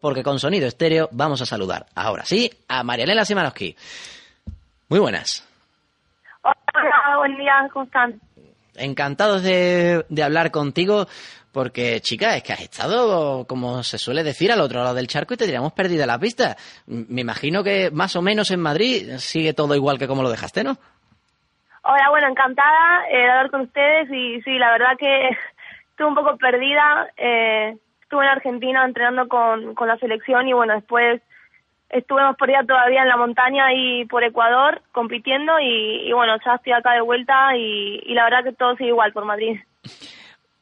porque con sonido estéreo vamos a saludar ahora sí a Marianela Simanowski. Muy buenas. Hola, buen día, ¿cómo están? Encantados de, de hablar contigo porque, chica, es que has estado, como se suele decir, al otro lado del charco y te diríamos perdida la pista. Me imagino que más o menos en Madrid sigue todo igual que como lo dejaste, ¿no? Hola, bueno, encantada eh, de hablar con ustedes y sí, la verdad que estuve un poco perdida. Eh, estuve en Argentina entrenando con, con la selección y bueno, después estuvimos por todavía en la montaña y por Ecuador compitiendo y, bueno, ya estoy acá de vuelta y, y la verdad que todo sigue igual por Madrid.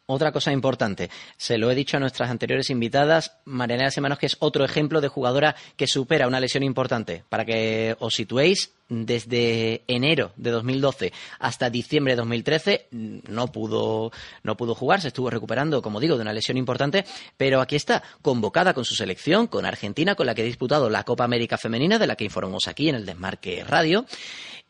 Otra cosa importante, se lo he dicho a nuestras anteriores invitadas, Marianela Semanos, que es otro ejemplo de jugadora que supera una lesión importante. Para que os situéis, desde enero de 2012 hasta diciembre de 2013 no pudo, no pudo jugar, se estuvo recuperando, como digo, de una lesión importante, pero aquí está, convocada con su selección, con Argentina, con la que ha disputado la Copa América Femenina, de la que informamos aquí en el Desmarque Radio,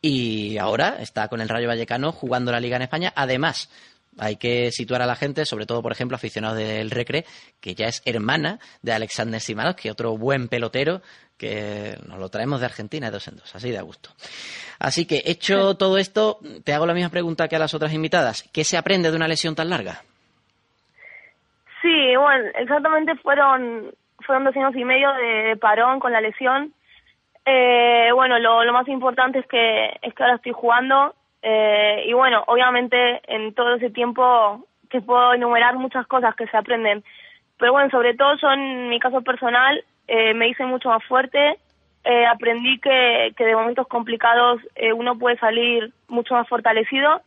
y ahora está con el Rayo Vallecano jugando la Liga en España. Además, hay que situar a la gente, sobre todo, por ejemplo, aficionados del Recre, que ya es hermana de Alexander Simanovsky, otro buen pelotero que nos lo traemos de Argentina de dos en dos, así de gusto. Así que, hecho todo esto, te hago la misma pregunta que a las otras invitadas. ¿Qué se aprende de una lesión tan larga? Sí, bueno, exactamente fueron, fueron dos años y medio de, parón con la lesión. Eh, bueno, lo, lo más importante es que, es que ahora estoy jugando eh, y bueno, obviamente en todo ese tiempo te puedo enumerar muchas cosas que se aprenden. Pero bueno, sobre todo yo en mi caso personal eh, me hice mucho más fuerte, eh, aprendí que, que de momentos complicados eh, uno puede salir mucho más fortalecido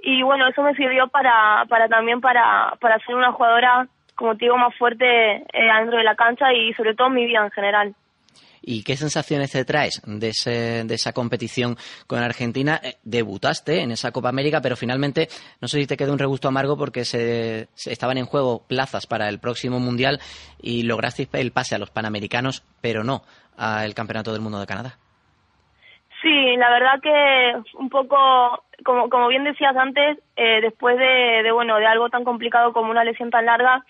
y bueno, eso me sirvió para, para también para, para ser una jugadora, como te digo, más fuerte eh, dentro de la cancha y sobre todo en mi vida en general. ¿Y qué sensaciones te traes de, ese, de esa competición con Argentina? Eh, debutaste en esa Copa América, pero finalmente no sé si te quedó un regusto amargo porque se, estaban en juego plazas para el próximo Mundial y lograste el pase a los Panamericanos, pero no al Campeonato del Mundo de Canadá. Sí, la verdad que un poco, como, como bien decías antes, eh, después de, de, bueno, de algo tan complicado como una lesión tan larga,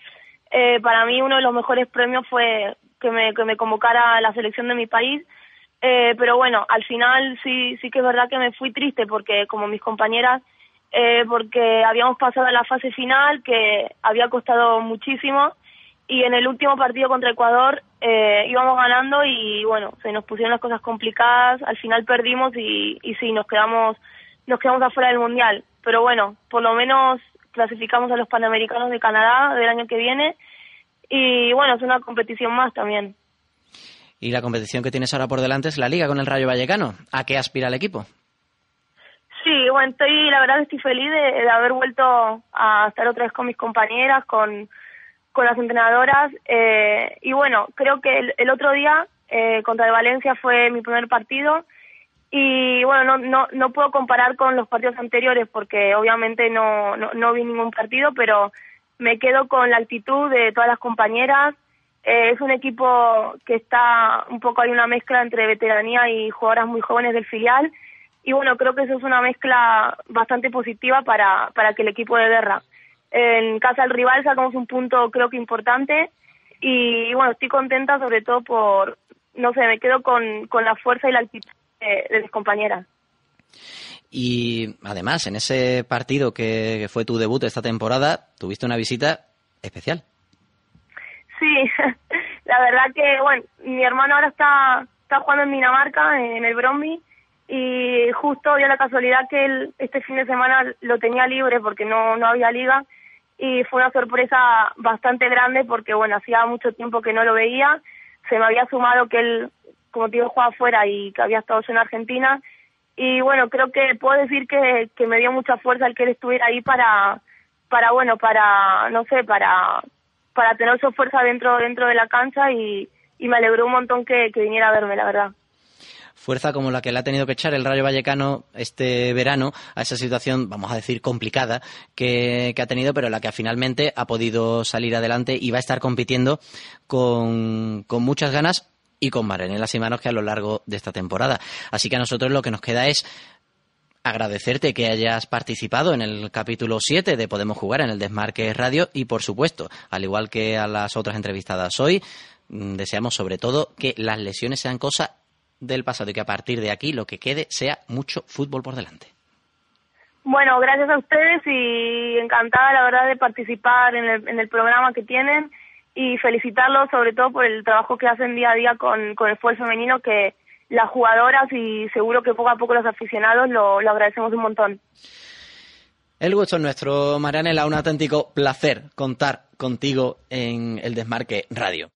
eh, para mí uno de los mejores premios fue que me, que me convocara a la selección de mi país. Eh, pero bueno, al final sí, sí que es verdad que me fui triste porque como mis compañeras, eh, porque habíamos pasado a la fase final que había costado muchísimo y en el último partido contra Ecuador eh, íbamos ganando y bueno, se nos pusieron las cosas complicadas, al final perdimos y, y sí, nos quedamos, nos quedamos afuera del Mundial. Pero bueno, por lo menos clasificamos a los Panamericanos de Canadá del año que viene y bueno, es una competición más también. Y la competición que tienes ahora por delante es la Liga con el Rayo Vallecano. ¿A qué aspira el equipo? Sí, bueno, estoy, la verdad estoy feliz de, haber vuelto a estar otra vez con mis compañeras, con, con las entrenadoras. Eh, y bueno, creo que el, otro día eh, contra el Valencia fue mi primer partido. Y bueno, no, no, no puedo comparar con los partidos anteriores porque obviamente no, no, no vi ningún partido, pero me quedo con la actitud de todas las compañeras. Eh, es un equipo que está un poco hay una mezcla entre veteranía y jugadoras muy jóvenes del filial. Y bueno, creo que eso es una mezcla bastante positiva para, para que el equipo de guerra. En casa del rival sacamos un punto creo que importante y bueno, estoy contenta sobre todo por, no sé, me quedo con, con la fuerza y la actitud de, de mis compañeras. Y además, en ese partido que fue tu debut esta temporada, tuviste una visita especial. Sí, la verdad que, bueno, mi hermano ahora está, está jugando en Dinamarca, en el Bromby, y justo dio la casualidad que él este fin de semana lo tenía libre porque no, no había liga, y fue una sorpresa bastante grande porque, bueno, hacía mucho tiempo que no lo veía, se me había sumado que él, como te digo, jugaba afuera y que había estado en Argentina, y bueno, creo que puedo decir que, que me dio mucha fuerza el que él estuviera ahí para, para bueno, para, no sé, para, para tener su fuerza dentro, dentro de la cancha y, y me alegró un montón que, que viniera a verme, la verdad. Fuerza como la que le ha tenido que echar el Rayo Vallecano este verano a esa situación, vamos a decir, complicada que, que, ha tenido, pero la que finalmente ha podido salir adelante y va a estar compitiendo con, con muchas ganas y con Marenela Simanos que a lo largo de esta temporada. Así que a nosotros lo que nos queda es agradecerte que hayas participado en el capítulo 7 de Podemos Jugar en el Desmarque Radio y, por supuesto, al igual que a las otras entrevistadas hoy, mm, deseamos sobre todo que las lesiones sean cosa del pasado y que a partir de aquí lo que quede sea mucho fútbol por delante. Bueno, gracias a ustedes y encantada la verdad de participar en el, en el programa que tienen y felicitarlos sobre todo por el trabajo que hacen día a día con, con el fútbol femenino que las jugadoras y seguro que poco a poco los aficionados lo, agradecemos un montón. El gusto es nuestro, Marianela, un auténtico placer contar contigo en el Desmarque Radio.